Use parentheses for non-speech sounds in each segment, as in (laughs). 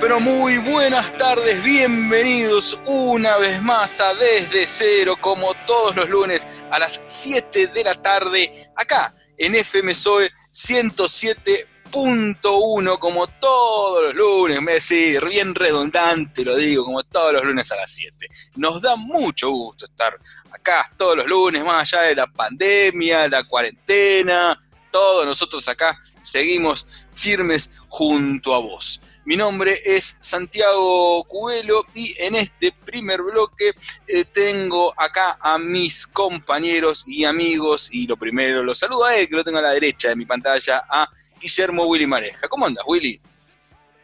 pero muy buenas tardes, bienvenidos una vez más a Desde Cero, como todos los lunes a las 7 de la tarde, acá en FM Soe 107.1, como todos los lunes, me decir, bien redundante lo digo, como todos los lunes a las 7. Nos da mucho gusto estar acá todos los lunes, más allá de la pandemia, la cuarentena, todos nosotros acá seguimos firmes junto a vos. Mi nombre es Santiago Cubelo y en este primer bloque eh, tengo acá a mis compañeros y amigos y lo primero lo saludo a él que lo tengo a la derecha de mi pantalla a Guillermo Willy Mareja. ¿Cómo andas, Willy?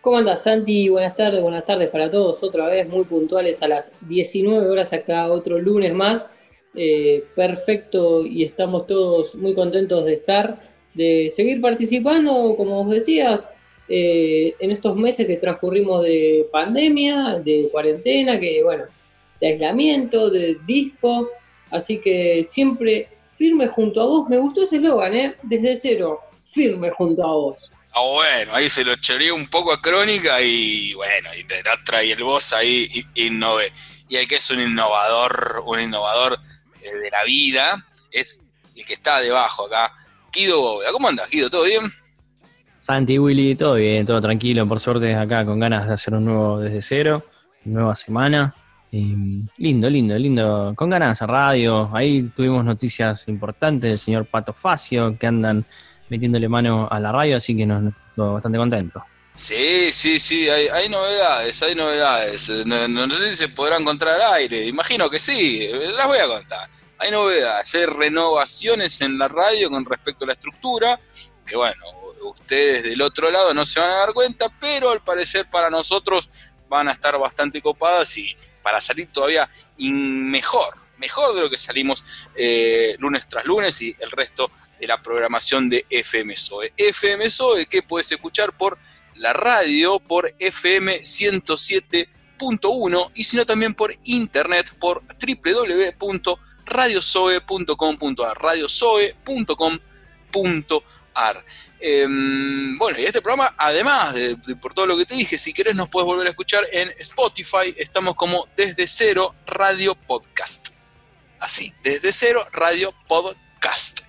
¿Cómo andas, Santi? Buenas tardes, buenas tardes para todos. Otra vez muy puntuales a las 19 horas acá, otro lunes más. Eh, perfecto y estamos todos muy contentos de estar, de seguir participando, como vos decías, eh, en estos meses que transcurrimos de pandemia, de cuarentena, que bueno, de aislamiento, de disco, así que siempre firme junto a vos, me gustó ese eslogan, ¿eh? Desde cero, firme junto a vos. Ah, bueno, ahí se lo choreé un poco a Crónica y bueno, y te trae el voz ahí innove. Y el que es un innovador, un innovador eh, de la vida, es el que está debajo acá, Guido Bóveda. ¿Cómo andas, Guido? ¿Todo bien? Santi, Willy, todo bien, todo tranquilo, por suerte acá con ganas de hacer un nuevo desde cero, nueva semana. lindo, lindo, lindo, con ganas de radio. Ahí tuvimos noticias importantes del señor Pato Facio, que andan metiéndole mano a la radio, así que nos, bastante contentos. Sí, sí, sí, hay, novedades, hay novedades. No, sé si se podrán encontrar aire, imagino que sí, las voy a contar. Hay novedades, hay renovaciones en la radio con respecto a la estructura, que bueno, ustedes del otro lado no se van a dar cuenta, pero al parecer para nosotros van a estar bastante copadas y para salir todavía mejor, mejor de lo que salimos eh, lunes tras lunes y el resto de la programación de FM SOE. FM SOE que puedes escuchar por la radio, por FM 107.1 y sino también por internet por www.radiosoe.com.ar radiosoe.com.ar Em, bueno, y este programa, además de, por todo lo que te dije, si querés nos puedes volver a escuchar en Spotify. Estamos como Desde Cero Radio Podcast. Así, Desde Cero Radio Podcast.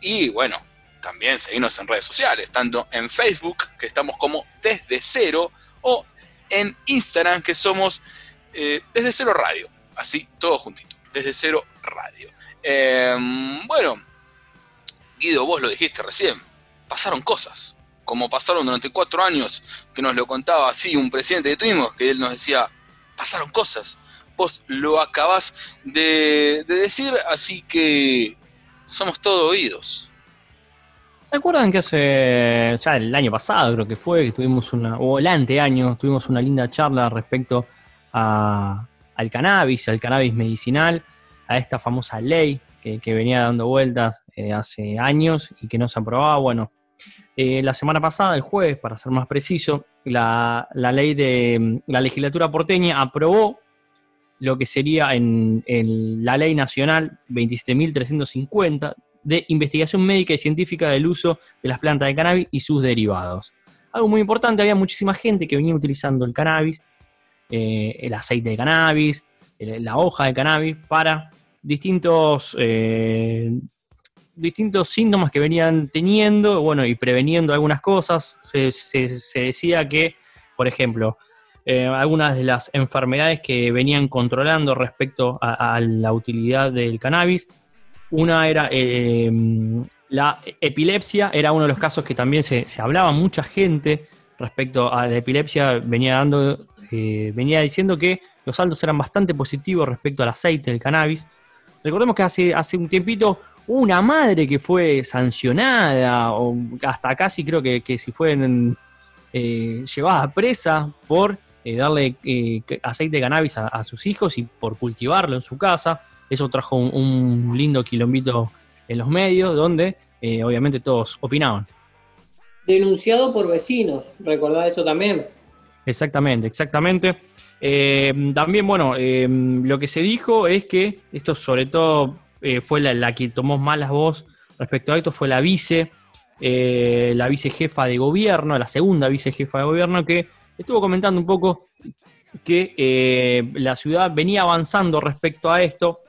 Y bueno, también seguimos en redes sociales, tanto en Facebook, que estamos como Desde Cero, o en Instagram, que somos eh, Desde Cero Radio. Así, todo juntito. Desde Cero Radio. Em, bueno, Guido, vos lo dijiste recién pasaron cosas, como pasaron durante cuatro años, que nos lo contaba así un presidente que tuvimos, que él nos decía, pasaron cosas. Vos lo acabás de, decir, así que somos todos oídos. ¿Se acuerdan que hace, ya el año pasado creo que fue, que tuvimos una, o el anteaño, tuvimos una linda charla respecto al cannabis, al cannabis medicinal, a esta famosa ley que, venía dando vueltas eh, hace años y que no se aprobaba? Bueno, eh, la semana pasada, el jueves, para ser más preciso, la, ley de la legislatura porteña aprobó lo que sería en, la ley nacional 27.350 de investigación médica y científica del uso de las plantas de cannabis y sus derivados. Algo muy importante, había muchísima gente que venía utilizando el cannabis, eh, el aceite de cannabis, la hoja de cannabis para distintos eh, distintos síntomas que venían teniendo, bueno, y preveniendo algunas cosas. Se, decía que, por ejemplo, eh, algunas de las enfermedades que venían controlando respecto a, la utilidad del cannabis, una era eh, la epilepsia, era uno de los casos que también se, hablaba mucha gente respecto a la epilepsia, venía dando, eh, venía diciendo que los saldos eran bastante positivos respecto al aceite del cannabis. Recordemos que hace, hace un tiempito una madre que fue sancionada, o hasta casi creo que, si fue eh, llevada presa por eh, darle eh, aceite de cannabis a, sus hijos y por cultivarlo en su casa. Eso trajo un, lindo quilombito en los medios, donde obviamente todos opinaban. Denunciado por vecinos, recordad eso también. Exactamente, exactamente. también, bueno, lo que se dijo es que esto sobre todo eh, fue la, que tomó más la voz respecto a esto, fue la vice, eh, la vicejefa de gobierno, la segunda vicejefa de gobierno, que estuvo comentando un poco que eh, la ciudad venía avanzando respecto a esto.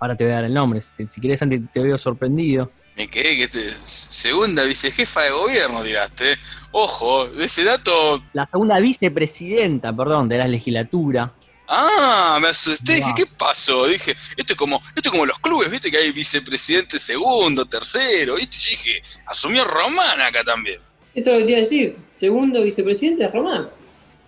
Ahora te voy a dar el nombre, si, si querés, Santi, te veo sorprendido. Me quedé que te, segunda vicejefa de gobierno, tiraste. Ojo, de ese dato. La segunda vicepresidenta, perdón, de la legislatura. Ah, me asusté, dije. ¿qué pasó? Dije, esto es como, esto es como los clubes, viste que hay vicepresidente segundo, tercero, viste, yo dije, asumió Román acá también. Eso es lo que te iba a decir. Segundo vicepresidente es Román.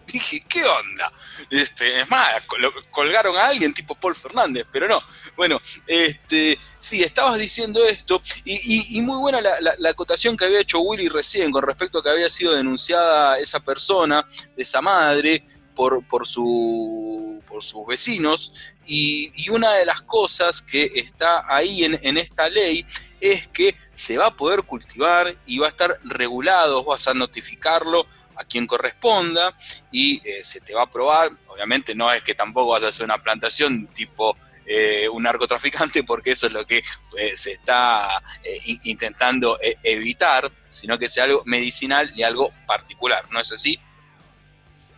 Dije, ¿qué onda? Este, es más, col- colgaron a alguien tipo Paul Fernández, pero no. Bueno, este, sí, estabas diciendo esto, y, y- y muy buena la, la- la acotación que había hecho Willy recién con respecto a que había sido denunciada esa persona, esa madre, por, por, su, por sus vecinos, y, una de las cosas que está ahí en, esta ley es que se va a poder cultivar y va a estar regulado, vas a notificarlo a quien corresponda y eh, se te va a aprobar. Obviamente no es que tampoco vas a hacer una plantación tipo eh, un narcotraficante, porque eso es lo que eh, se está eh, in- intentando evitar, sino que sea algo medicinal y algo particular, ¿no es así?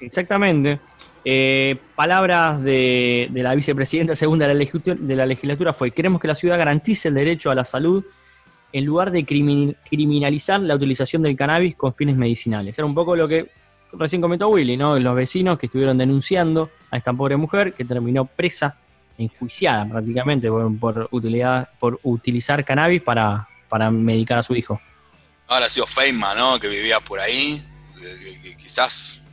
Exactamente. Eh, palabras de, la vicepresidenta segunda de la, legislatura, fue, queremos que la ciudad garantice el derecho a la salud en lugar de crimin- criminalizar la utilización del cannabis con fines medicinales. Era un poco lo que recién comentó Willy, ¿no? Los vecinos que estuvieron denunciando a esta pobre mujer que terminó presa, enjuiciada prácticamente por, por utilidad, por utilizar cannabis para, para medicar a su hijo. Ahora ha sido Feynman, ¿no? Que vivía por ahí, quizás...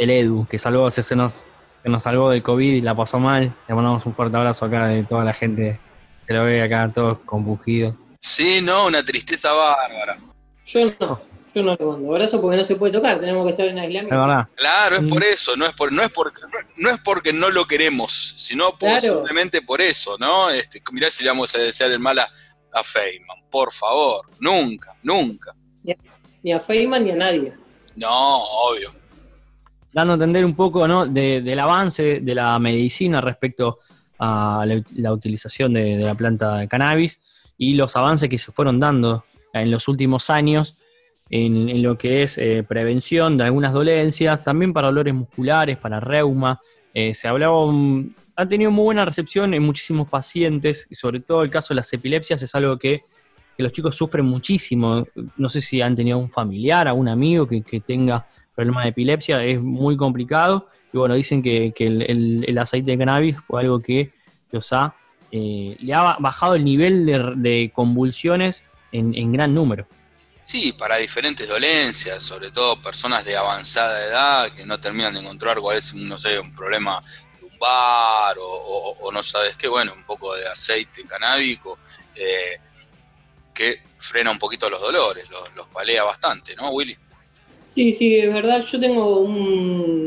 El Edu, que salvó, se, se nos, que nos salvó del COVID y la pasó mal. Le mandamos un fuerte abrazo acá de toda la gente que lo ve acá, todos combugidos. Sí, no, una tristeza bárbara. Yo no. Yo no le mando abrazo porque no se puede tocar. Tenemos que estar en Es aislamiento. verdad. Claro, es Mm. por eso, no es por, no es porque, no es porque no lo queremos, sino por, Claro. simplemente por eso, ¿no? Este, mirá si le vamos a desear el mal a, a Feynman, por favor, nunca, nunca. Ni a Feynman ni a nadie. No, obvio. Dando a entender un poco ¿no? de- del avance de la medicina respecto a la, utilización de, la planta de cannabis y los avances que se fueron dando en los últimos años en, en lo que es eh, prevención de algunas dolencias, también para dolores musculares, para reuma. Eh, se hablaba, un- ha tenido muy buena recepción en muchísimos pacientes, y sobre todo el caso de las epilepsias es algo que, que los chicos sufren muchísimo. No sé si han tenido un familiar, algún amigo que, que tenga problemas de epilepsia, es muy complicado. Y bueno, dicen que, que el, el- aceite de cannabis fue algo que los ha, eh, le ha bajado el nivel de, de convulsiones en, en gran número. Sí, para diferentes dolencias, sobre todo personas de avanzada edad que no terminan de encontrar cuál es, no sé, un problema lumbar o no sabes qué, bueno, un poco de aceite canábico eh, que frena un poquito los dolores, los, los palea bastante, ¿no, Willy? Sí, sí, es verdad. Yo tengo un,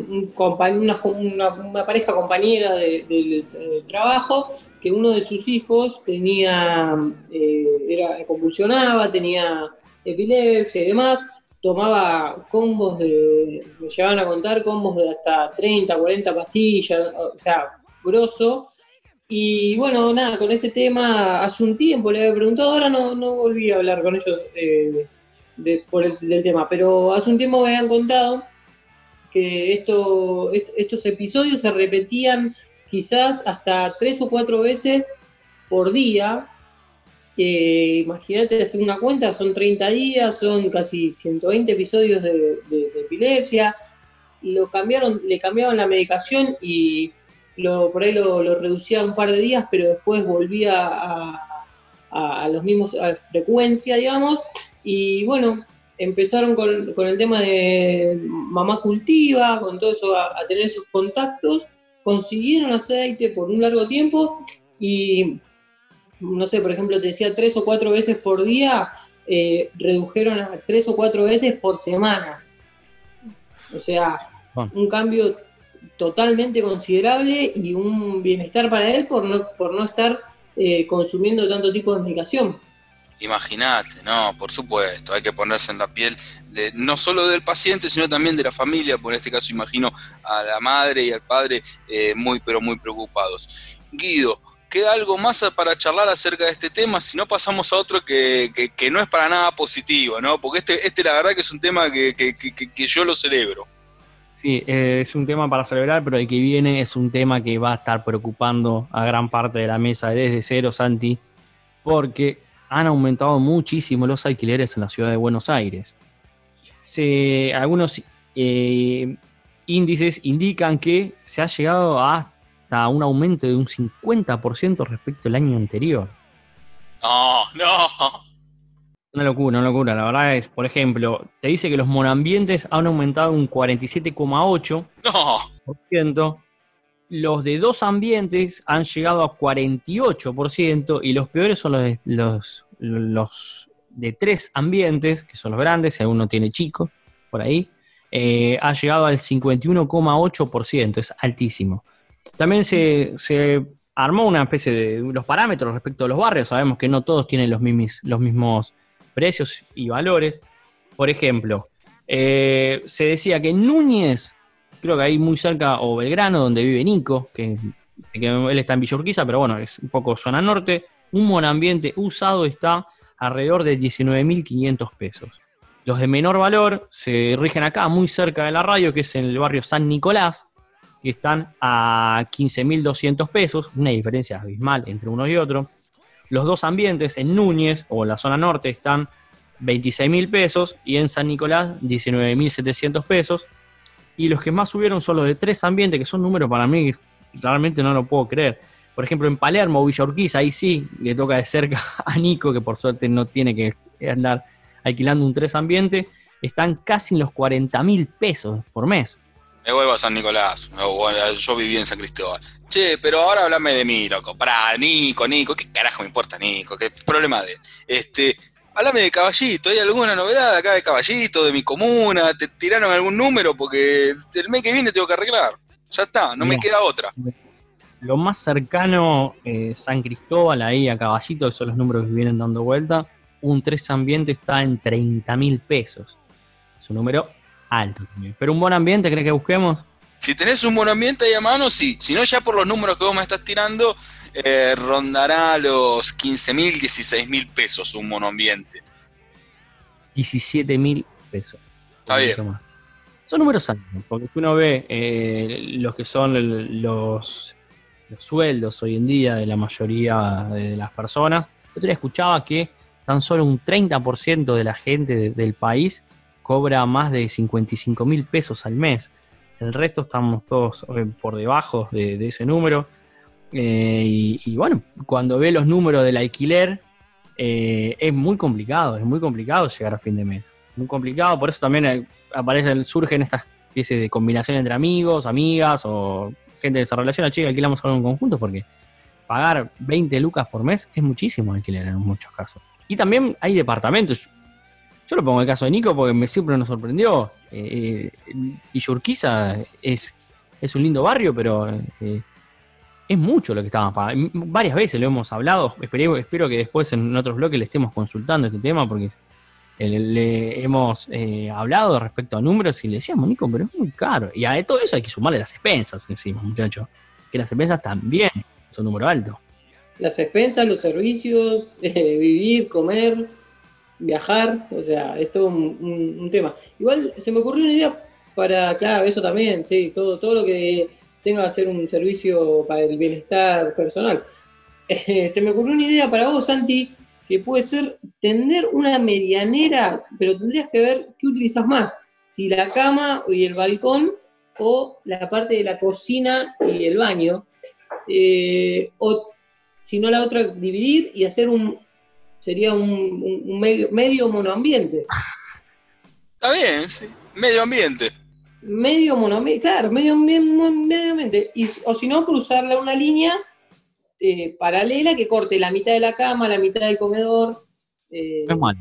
un una, pareja compañera de- del del trabajo que uno de sus hijos tenía, eh, era, convulsionaba, tenía epilepsia y demás, tomaba combos de, me llevaban a contar combos de hasta 30, 40 pastillas, o sea, grosso. Y bueno, nada, con este tema hace un tiempo le había preguntado, ahora no, no volví a hablar con ellos eh, de- por el, del tema, pero hace un tiempo me habían contado que esto, est- estos episodios se repetían quizás hasta tres o cuatro veces por día. Eh, Imagínate hacer una cuenta, son 30 días, son casi 120 episodios de, epilepsia. Lo cambiaron, le cambiaban la medicación y lo, por ahí lo, lo reducía un par de días, pero después volvía a, a- a los mismos a frecuencia, digamos. Y bueno, empezaron con, con el tema de mamá cultiva, con todo eso, a, a tener esos contactos, consiguieron aceite por un largo tiempo y, no sé, por ejemplo, te decía tres o cuatro veces por día, eh, redujeron a tres o cuatro veces por semana. O sea, Bueno. un cambio totalmente considerable y un bienestar para él por no, por no estar eh, consumiendo tanto tipo de medicación. Imagínate, no, por supuesto, hay que ponerse en la piel no solo del paciente, sino también de la familia, por este caso imagino a la madre y al padre eh, muy, pero muy preocupados. Guido, queda algo más para charlar acerca de este tema, si no pasamos a otro que, no es para nada positivo, ¿no? Porque este, este la verdad que es un tema que, que yo lo celebro. Sí, eh, es un tema para celebrar, pero el que viene es un tema que va a estar preocupando a gran parte de la mesa desde cero, Santi, porque han aumentado muchísimo los alquileres en la ciudad de Buenos Aires. algunos eh, índices indican que se ha llegado hasta un aumento de un 50% respecto al año anterior. No, no. Una locura, una locura. La verdad es, por ejemplo, te dice que los monoambientes han aumentado un 47,8%. No. Los de dos ambientes han llegado a 48% y los peores son los de, tres ambientes, que son los grandes, si alguno tiene chico por ahí, eh, ha llegado al 51,8%, es altísimo. También se, se, armó una especie de los parámetros respecto a los barrios, sabemos que no todos tienen los mismos, los mismos precios y valores. Por ejemplo, eh, se decía que Núñez, creo que ahí muy cerca, o Belgrano, donde vive Nico, que, él está en Villurquiza, pero bueno, es un poco zona norte, un monambiente usado está alrededor de 19.500 pesos. Los de menor valor se rigen acá, muy cerca de la radio, que es en el barrio San Nicolás, que están a 15.200 pesos, una diferencia abismal entre uno y otro. Los dos ambientes en Núñez o la zona norte están 26 mil pesos y en San Nicolás 19 mil 700 pesos. Y los que más subieron son los de tres ambientes, que son números para mí realmente no lo puedo creer. Por ejemplo, en Palermo, Villa Urquiza, ahí sí le toca de cerca (laughs) a Nico, que por suerte no tiene que andar alquilando un tres ambiente, están casi en los 40 mil pesos por mes. Me vuelvo a San Nicolás. Yo viví en San Cristóbal. Che, pero ahora háblame de mí, loco. Pará, Nico, Nico. ¿Qué carajo me importa, Nico? ¿Qué problema de Este, háblame de Caballito. ¿Hay alguna novedad acá de Caballito, de mi comuna? ¿Te tiraron algún número? Porque el mes que viene tengo que arreglar. Ya está, no, me queda otra. Lo más cercano, eh, San Cristóbal, ahí a Caballito, que son los números que vienen dando vuelta, un tres ambiente está en 30 mil pesos. Es un número alto también. Pero un buen ambiente, ¿crees que busquemos? Si tenés un buen ambiente ahí a mano, sí. Si no, ya por los números que vos me estás tirando, eh, rondará los 15 mil, 16 mil pesos un monoambiente. 17 mil pesos. Está bien. Son números altos, porque uno ve eh, los que son los, los, sueldos hoy en día de la mayoría de las personas. Yo escuchaba que tan solo un 30% de la gente del país cobra más de 55 mil pesos al mes. El resto estamos todos eh, por debajo de, ese número. Eh, y, bueno, cuando ve los números del alquiler, eh, es muy complicado, es muy complicado llegar a fin de mes. Muy complicado, por eso también aparecen, surgen estas especies de combinación entre amigos, amigas o gente de esa relación. Che, alquilamos algo en conjunto porque pagar 20 lucas por mes es muchísimo alquiler en muchos casos. Y también hay departamentos. Yo lo pongo en el caso de Nico porque me, siempre nos sorprendió. Eh, Yurquiza es, es un lindo barrio, pero eh, es mucho lo que estábamos pagando. Varias veces lo hemos hablado. Espero, espero que después en otros bloques le estemos consultando este tema porque le, hemos eh, hablado respecto a números y le decíamos, Nico, pero es muy caro. Y a todo eso hay que sumarle las expensas encima, muchachos. Que las expensas también son número alto. Las expensas, los servicios, (laughs) vivir, comer viajar, o sea, es todo un, tema. Igual se me ocurrió una idea para, claro, eso también, sí, todo, todo lo que tenga que ser un servicio para el bienestar personal. Eh, se me ocurrió una idea para vos, Santi, que puede ser tender una medianera, pero tendrías que ver qué utilizas más, si la cama y el balcón o la parte de la cocina y el baño, eh, o si no la otra, dividir y hacer un, sería un, medio, medio monoambiente. Está bien, sí. Medio ambiente. Medio monoambiente, claro, medio, medio ambiente. Y, o si no, cruzarle una línea eh, paralela que corte la mitad de la cama, la mitad del comedor. Eh, no es mala.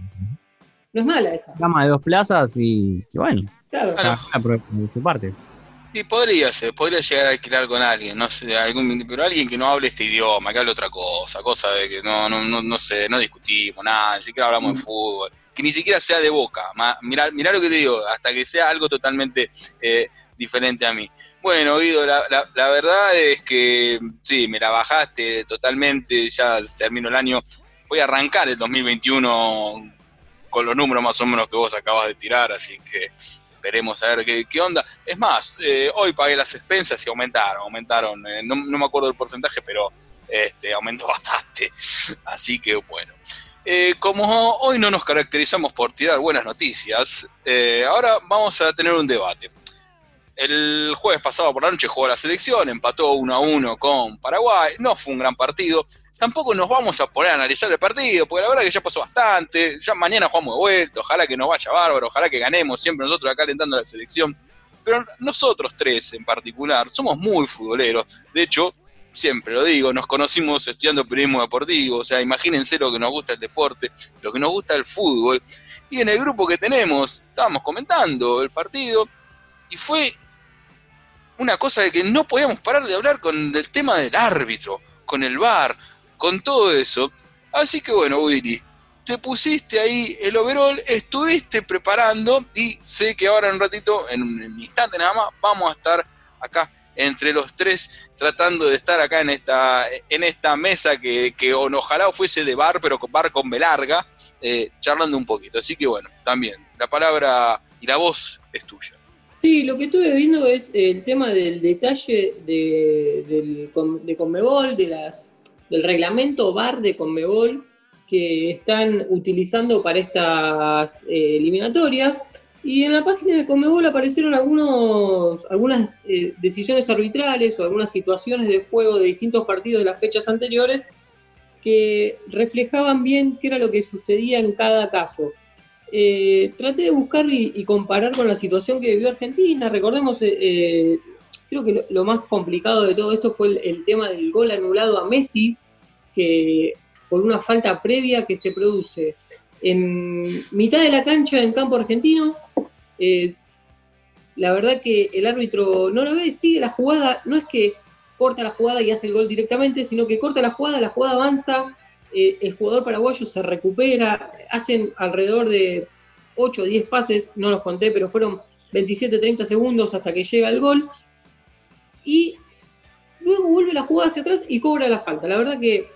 No es mala esa. Cama de dos plazas y, bueno. Claro. claro. su parte. Sí, podría ser, podría llegar a alquilar con alguien, no sé, algún, pero alguien que no hable este idioma, que hable otra cosa, cosa de que no, no, no, no sé, no discutimos nada, ni siquiera hablamos de mm. fútbol, que ni siquiera sea de boca, mirá, mirá lo que te digo, hasta que sea algo totalmente eh, diferente a mí. Bueno, Guido, la, la, verdad es que sí, me la bajaste totalmente, ya terminó el año. Voy a arrancar el 2021 con los números más o menos que vos acabas de tirar, así que veremos a ver qué, onda. Es más, eh, hoy pagué las expensas y aumentaron, aumentaron, eh, no, me acuerdo el porcentaje, pero este, aumentó (laughs) bastante. Así que bueno. Eh, como hoy no nos caracterizamos por tirar buenas noticias, ahora vamos a tener un debate. El jueves pasado por la noche jugó la selección, empató 1 a 1 con Paraguay, no fue un gran partido. Tampoco nos vamos a poner a analizar el partido, porque la verdad que ya pasó bastante. Ya mañana jugamos de vuelta, ojalá que nos vaya bárbaro, ojalá que ganemos, siempre nosotros acá alentando la selección. Pero nosotros tres en particular somos muy futboleros. De hecho, siempre lo digo, nos conocimos estudiando periodismo deportivo, o sea, imagínense lo que nos gusta el deporte, lo que nos gusta el fútbol. Y en el grupo que tenemos, estábamos comentando el partido y fue una cosa de que no podíamos parar de hablar con el tema del árbitro, con el VAR, con todo eso. Así que bueno, Willy, te pusiste ahí el overall, estuviste preparando y sé que ahora en un ratito, en un instante nada más, vamos a estar acá entre los tres tratando de estar acá en esta, en esta mesa que, que ojalá fuese de bar, pero bar con B eh, charlando un poquito. Así que bueno, también la palabra y la voz es tuya. Sí, lo que estuve viendo es el tema del detalle de, de Conmebol, de las, del reglamento VAR de Conmebol que están utilizando para estas eh, eliminatorias. Y en la página de Conmebol aparecieron algunos, algunas eh, decisiones arbitrales o algunas situaciones de juego de distintos partidos de las fechas anteriores que reflejaban bien qué era lo que sucedía en cada caso. Eh, traté de buscar y, comparar con la situación que vivió Argentina. Recordemos, eh, creo que lo, más complicado de todo esto fue el, tema del gol anulado a Messi, que por una falta previa que se produce en mitad de la cancha en campo argentino. la verdad que el árbitro no lo ve, sigue la jugada, no es que corta la jugada y hace el gol directamente, sino que corta la jugada, la jugada avanza eh, el jugador paraguayo se recupera, hacen alrededor de 8 o 10 pases, no los conté, pero fueron 27-30 segundos hasta que llega el gol. Y luego vuelve la jugada hacia atrás y cobra la falta. La verdad que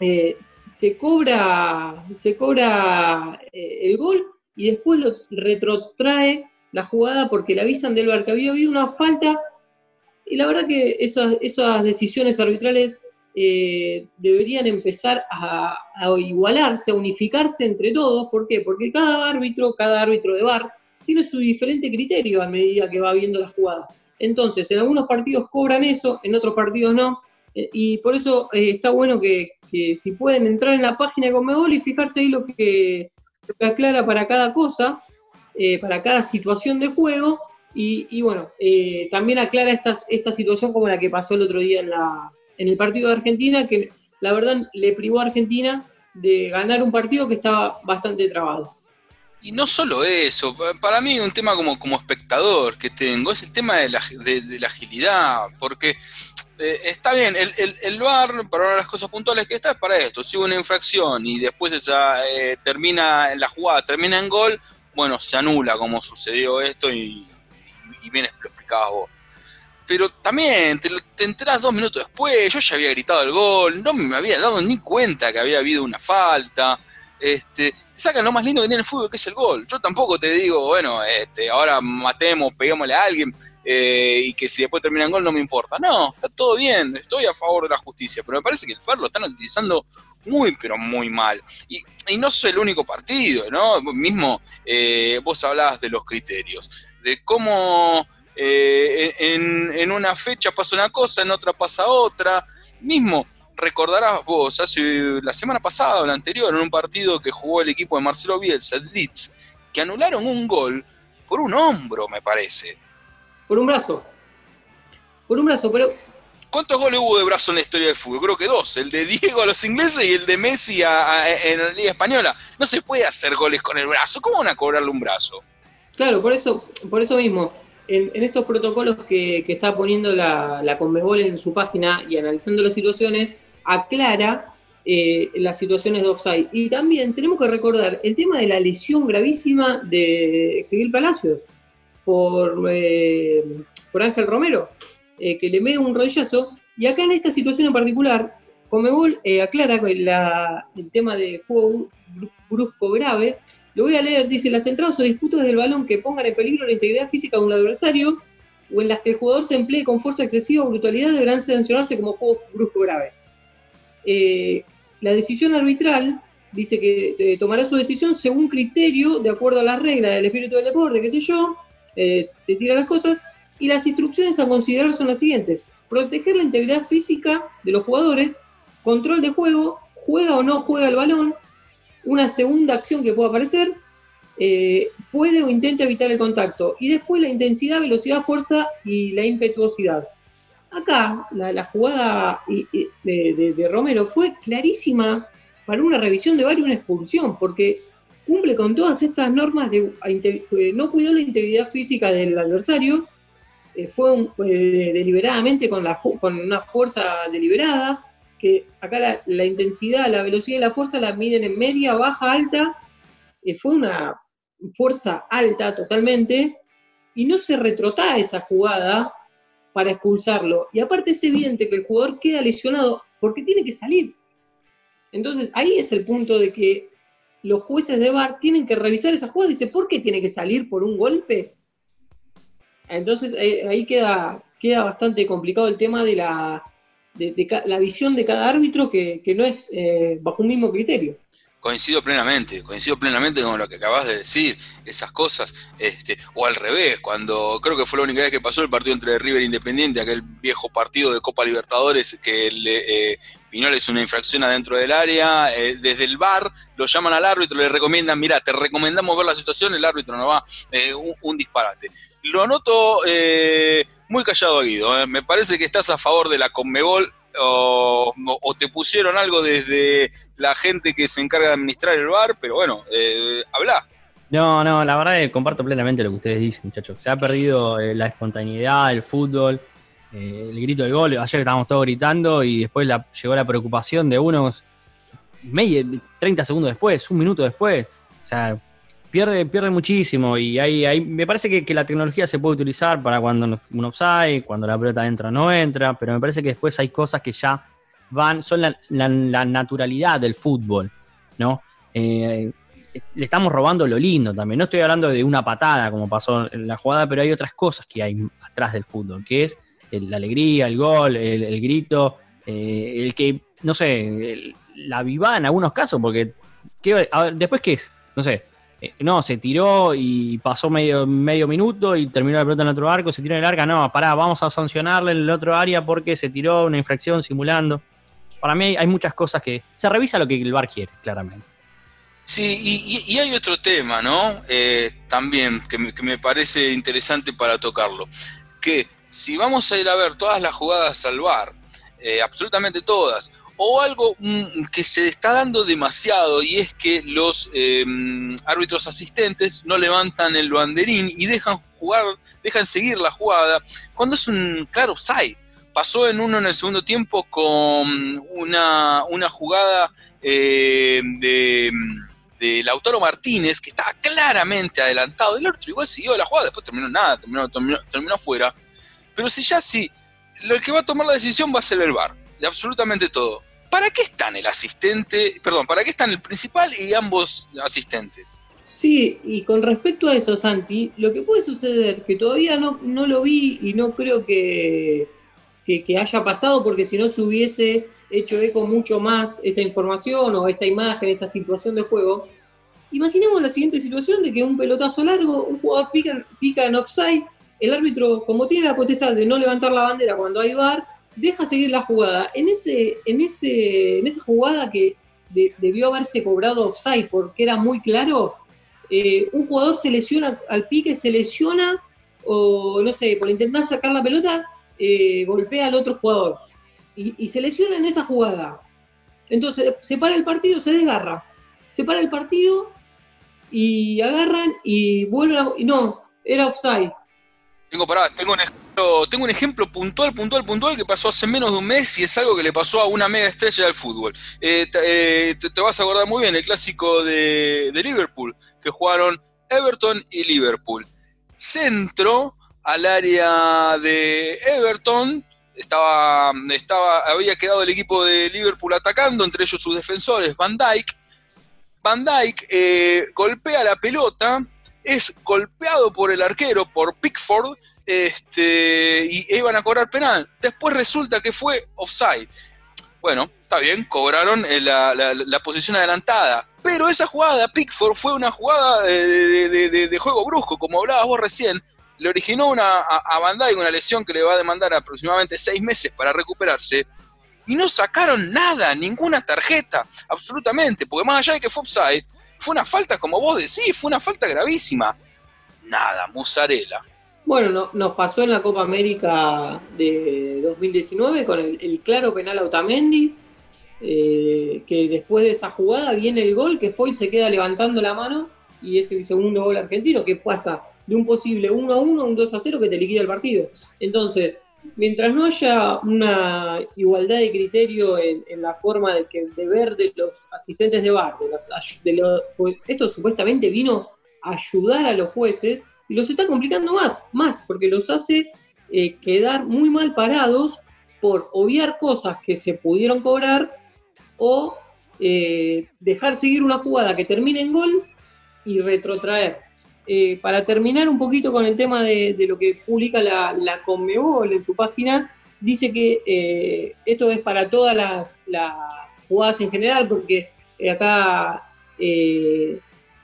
eh, se cobra, se cobra eh, el gol y después lo retrotrae la jugada porque le avisan del bar que había una falta. Y la verdad que esas, decisiones arbitrales eh, deberían empezar a, igualarse, a unificarse entre todos. ¿Por qué? Porque cada árbitro, cada árbitro de bar, tiene su diferente criterio a medida que va viendo la jugada. Entonces, en algunos partidos cobran eso, en otros partidos no. Y por eso está bueno que, si pueden entrar en la página de Comebol y fijarse ahí lo que, aclara para cada cosa, para cada situación de juego. Y, bueno, también aclara esta situación como la que pasó el otro día en la, en el partido de Argentina, que la verdad le privó a Argentina de ganar un partido que estaba bastante trabado. Y no solo eso, para mí un tema como, como espectador que tengo es el tema de la, de, la agilidad, porque eh, está bien, el, el, el, VAR, para una de las cosas puntuales que está, es para esto. Si hubo una infracción y después esa eh, termina la jugada, termina en gol, bueno, se anula como sucedió esto y, bien explicado vos pero también te, te enterás dos minutos después, yo ya había gritado el gol, no me había dado ni cuenta que había habido una falta. Este, te sacan lo más lindo que tiene el fútbol, que es el gol. Yo tampoco te digo, bueno, este, ahora matemos, peguémosle a alguien eh, y que si después termina en gol no me importa. No, está todo bien, estoy a favor de la justicia, pero me parece que el FAR lo están utilizando muy, pero muy mal. Y, no es el único partido, ¿no? Mismo eh, vos hablabas de los criterios, de cómo eh, en, una fecha pasa una cosa, en otra pasa otra. Mismo, recordarás vos, hace la semana pasada o la anterior, en un partido que jugó el equipo de Marcelo Bielsa, el Leeds, que anularon un gol por un hombro, me parece. Por un brazo. Por un brazo, pero. ¿Cuántos goles hubo de brazo en la historia del fútbol? Creo que dos. El de Diego a los ingleses y el de Messi en la Liga Española. No se puede hacer goles con el brazo. ¿Cómo van a cobrarle un brazo? Claro, por eso, por eso mismo en, estos protocolos que, está poniendo la, la, Conmebol en su página y analizando las situaciones, aclara eh, las situaciones de offside. Y también tenemos que recordar el tema de la lesión gravísima de Exeguil Palacios por, eh, por Ángel Romero, eh, que le mete un rodillazo. Y acá en esta situación en particular, Comebol eh, aclara el tema de juego brusco grave. Lo voy a leer, dice, las entradas o disputas del balón que pongan en peligro la integridad física de un adversario o en las que el jugador se emplee con fuerza excesiva o brutalidad deberán sancionarse como juego brusco grave. Eh, la decisión arbitral dice que eh, tomará su decisión según criterio, de acuerdo a las reglas del espíritu del deporte, qué sé yo, eh, te tira las cosas, y las instrucciones a considerar son las siguientes. Proteger la integridad física de los jugadores, control de juego, juega o no juega el balón, una segunda acción que pueda aparecer, puede o intenta evitar el contacto, y después la intensidad, velocidad, fuerza y la impetuosidad. Acá la, jugada de Romero fue clarísima para una revisión de varios una expulsión, porque cumple con todas estas normas de eh, no cuidó la integridad física del adversario, eh, fue deliberadamente con, una fuerza deliberada, que acá la, intensidad, la velocidad y la fuerza la miden en media, baja, alta, eh, fue una fuerza alta totalmente, y no se retrotrae esa jugada para expulsarlo. Y aparte es evidente que el jugador queda lesionado porque tiene que salir. Entonces ahí es el punto de que los jueces de VAR tienen que revisar esa jugada. Dice, ¿por qué tiene que salir por un golpe? Entonces eh, ahí queda, queda bastante complicado el tema de la, de, la visión de cada árbitro que, no es eh, bajo un mismo criterio. Coincido plenamente, coincido plenamente con lo que acabas de decir, esas cosas, este, o al revés, cuando creo que fue la única vez que pasó el partido entre River e Independiente, aquel viejo partido de Copa Libertadores que le, eh, una infracción adentro del área, eh, desde el bar lo llaman al árbitro, le recomiendan, mira, te recomendamos ver la situación, el árbitro no va, eh, un, disparate. Lo noto eh, muy callado Guido, me parece que estás a favor de la Conmebol o, te pusieron algo desde la gente que se encarga de administrar el bar, pero bueno, eh, habla. No, no, la verdad es comparto plenamente lo que ustedes dicen, muchachos. Se ha perdido la espontaneidad del fútbol, el grito de gol. Ayer estábamos todos gritando y después llegó la preocupación de unos medio, 30 segundos después, un minuto después. O sea, pierde, pierde muchísimo y ahí, me parece que, la tecnología se puede utilizar para cuando uno offside, cuando la pelota entra o no entra, pero me parece que después hay cosas que ya van, son la, naturalidad del fútbol, ¿no? Eh, le estamos robando lo lindo también. No estoy hablando de una patada como pasó en la jugada, pero hay otras cosas que hay atrás del fútbol, que es la alegría, el gol, el, grito, eh, el que, no sé, la vivada en algunos casos, porque después qué es, no sé, eh, no, se tiró y pasó medio, medio minuto y terminó la pelota en el otro arco, se tiró en el arca, no, pará, vamos a sancionarle en el otro área porque se tiró una infracción simulando. Para mí hay, muchas cosas que se revisa lo que el VAR quiere, claramente. Sí, y, hay otro tema, ¿no? Eh, también que me, parece interesante para tocarlo. Que si vamos a ir a ver todas las jugadas al VAR, eh, absolutamente todas, o algo mm, que se está dando demasiado y es que los em, árbitros asistentes no levantan el banderín y dejan jugar, dejan seguir la jugada cuando es un claro side. Pasó en uno en el segundo tiempo con una, jugada eh, de, de, Lautaro Martínez que estaba claramente adelantado. El otro igual siguió la jugada, después terminó nada, terminó, terminó, terminó afuera. Pero si ya sí, el que va a tomar la decisión va a ser el VAR, de absolutamente todo. ¿Para qué están el asistente, perdón, para qué están el principal y ambos asistentes? Sí, y con respecto a eso, Santi, lo que puede suceder, que todavía no, no lo vi y no creo que, que, haya pasado, porque si no se hubiese hecho eco mucho más esta información o esta imagen, esta situación de juego. Imaginemos la siguiente situación de que un pelotazo largo, un jugador pica, pica en offside, el árbitro, como tiene la potestad de no levantar la bandera cuando hay VAR, deja seguir la jugada. En, ese, en, ese, en esa jugada que debió haberse cobrado offside porque era muy claro, eh, un jugador se lesiona al pique, se lesiona o no sé, por intentar sacar la pelota, eh, golpea al otro jugador y, se lesiona en esa jugada. Entonces se para el partido, se desgarra. Se para el partido y agarran y vuelven a... No, era offside. Tengo, pará, tengo un tengo un ejemplo puntual, puntual, puntual que pasó hace menos de un mes y es algo que le pasó a una mega estrella del fútbol. Eh, eh, te, vas a acordar muy bien, el clásico de, Liverpool, que jugaron Everton y Liverpool. Centro al área de Everton. Estaba, estaba, había quedado el equipo de Liverpool atacando, entre ellos sus defensores, Van Dyke. Van Dyke eh, golpea la pelota, es golpeado por el arquero, por Pickford, este, y iban a cobrar penal. Después resulta que fue offside. Bueno, está bien, cobraron eh, la, posición adelantada. Pero esa jugada, Pickford, fue una jugada de, juego brusco, como hablabas vos recién. Le originó una, a, a Van una lesión que le va a demandar aproximadamente seis meses para recuperarse. Y no sacaron nada, ninguna tarjeta, absolutamente. Porque más allá de que fue offside, fue una falta, como vos decís, fue una falta gravísima. Nada, musarela. Bueno, nos pasó en la Copa América de 2019 con el, claro penal a Otamendi, eh, que después de esa jugada viene el gol, que Foyt se queda levantando la mano y es el segundo gol argentino, que pasa de un posible 1 a 1 a un 2 a 0 que te liquida el partido. Entonces, mientras no haya una igualdad de criterio en, la forma de, que, de ver de los asistentes de bar, de los, pues, esto supuestamente vino a ayudar a los jueces, y los está complicando más, más, porque los hace eh, quedar muy mal parados por obviar cosas que se pudieron cobrar o eh, dejar seguir una jugada que termine en gol y retrotraer. Eh, para terminar un poquito con el tema de, lo que publica la, la, Conmebol en su página, dice que esto es para todas las, las, jugadas en general, porque acá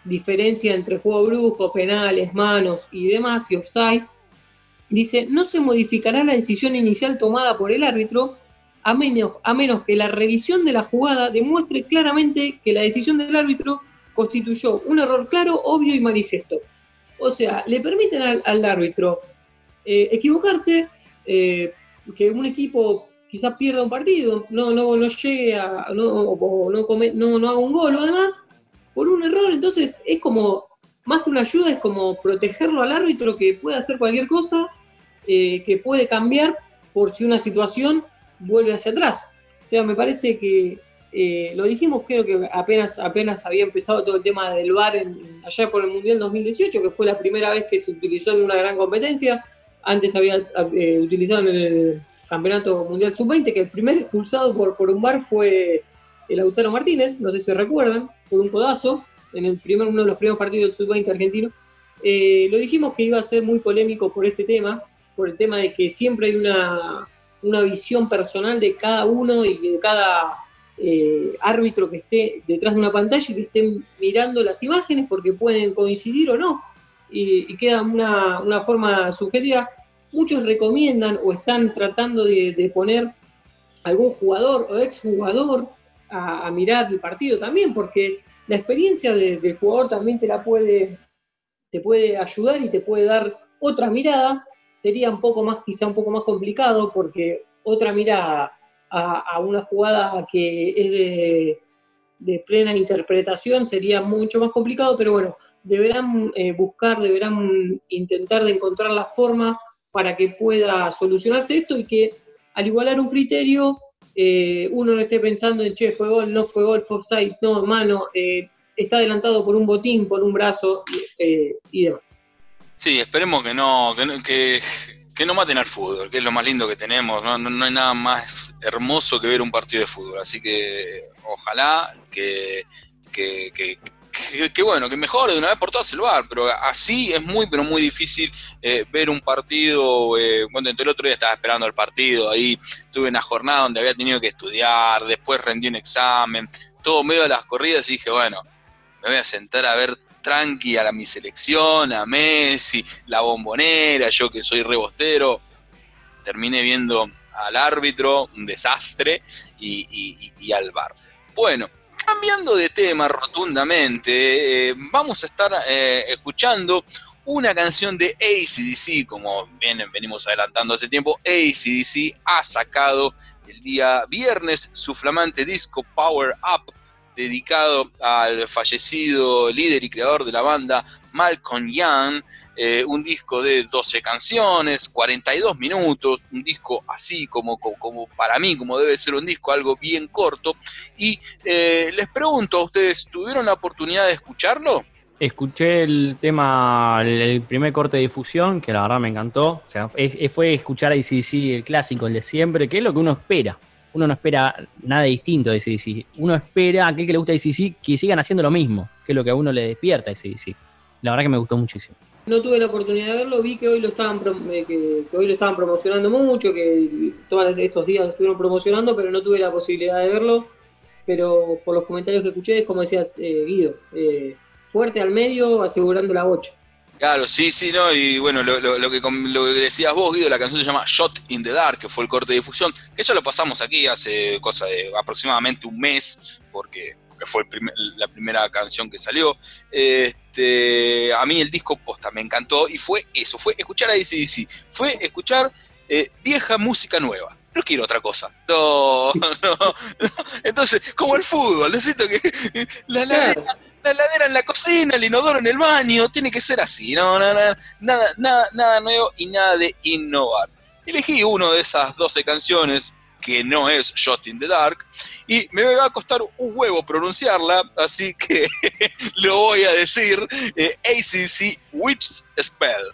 diferencia entre juego brusco, penales, manos y demás, y offside, dice, no se modificará la decisión inicial tomada por el árbitro a menos, a menos que la revisión de la jugada demuestre claramente que la decisión del árbitro constituyó un error claro, obvio y manifiesto. O sea, le permiten al, árbitro eh, equivocarse, eh, que un equipo quizás pierda un partido, no, no, no llegue a, no, no, no haga un gol o demás, por un error. Entonces es como, más que una ayuda, es como protegerlo al árbitro que puede hacer cualquier cosa, eh, que puede cambiar por si una situación vuelve hacia atrás. O sea, me parece que eh, lo dijimos, creo que apenas, apenas había empezado todo el tema del VAR allá por el Mundial 2018, que fue la primera vez que se utilizó en una gran competencia. Antes había eh, utilizado en el Campeonato Mundial Sub-20, que el primer expulsado por, por un VAR fue el Lautaro Martínez, no sé si recuerdan, por un codazo en el primer, uno de los primeros partidos del sub-20 argentino. Eh, lo dijimos que iba a ser muy polémico por este tema, por el tema de que siempre hay una, una visión personal de cada uno y de cada eh, árbitro que esté detrás de una pantalla y que estén mirando las imágenes porque pueden coincidir o no. Y, queda una, una, forma subjetiva. Muchos recomiendan o están tratando de, de poner algún jugador o exjugador a, mirar el partido también, porque la experiencia del jugador también te la puede, te puede ayudar y te puede dar otra mirada. Sería un poco más, quizá un poco más complicado, porque otra mirada a, una jugada que es de, plena interpretación sería mucho más complicado, pero bueno, deberán eh, buscar, deberán intentar de encontrar la forma para que pueda solucionarse esto y que al igualar un criterio eh, uno no esté pensando en, che, fue gol, no fue gol, offside, no, hermano, eh, está adelantado por un botín, por un brazo eh, y demás. Sí, esperemos que no, que, que, no maten al fútbol, que es lo más lindo que tenemos, no, no, hay nada más hermoso que ver un partido de fútbol, así que ojalá que, que, que, bueno, que mejore de una vez por todas el bar, pero así es muy, pero muy difícil eh, ver un partido. Eh, cuando el otro día estaba esperando el partido, ahí tuve una jornada donde había tenido que estudiar, después rendí un examen, todo medio de las corridas y dije, bueno, me voy a sentar a ver tranqui a la, mi selección, a Messi, la bombonera, yo que soy rebostero. Terminé viendo al árbitro, un desastre, y, y al bar. Bueno, Cambiando de tema rotundamente, eh, vamos a estar eh, escuchando una canción de ACDC, como bien venimos adelantando hace tiempo, ACDC ha sacado el día viernes su flamante disco Power Up, dedicado al fallecido líder y creador de la banda Malcolm Young, eh, un disco de 12 canciones, 42 minutos, un disco así como, como, para mí, como debe ser un disco, algo bien corto. Y eh, les pregunto a ustedes, ¿tuvieron la oportunidad de escucharlo? Escuché el tema, el, primer corte de difusión, que la verdad me encantó. O sea, fue escuchar a ACDC, el clásico, el de siempre, que es lo que uno espera. Uno no espera nada distinto de ACDC. Uno espera a aquel que le gusta ACDC que sigan haciendo lo mismo, que es lo que a uno le despierta a ACDC. La verdad que me gustó muchísimo. No tuve la oportunidad de verlo, vi que hoy lo estaban eh, que, hoy lo estaban promocionando mucho, que todos estos días lo estuvieron promocionando, pero no tuve la posibilidad de verlo. Pero por los comentarios que escuché, es como decías, eh, Guido, eh, fuerte al medio, asegurando la bocha. Claro, sí, sí, ¿no? Y bueno, lo, que, lo que decías vos, Guido, la canción se llama Shot in the Dark, que fue el corte de difusión, que ya lo pasamos aquí hace cosa de aproximadamente un mes, porque, fue la primera canción que salió. Este, a mí el disco posta me encantó y fue eso, fue escuchar a DCDC, fue escuchar eh, vieja música nueva no quiero otra cosa. No, (laughs) Entonces, como el fútbol, necesito que la, la heladera en la cocina, el inodoro en el baño, tiene que ser así, no, nada, nada, nada, nada nuevo y nada de innovar. Elegí una de esas 12 canciones que no es Shot in the Dark, y me va a costar un huevo pronunciarla, así que (laughs) lo voy a decir, eh, ACC Witch Spell.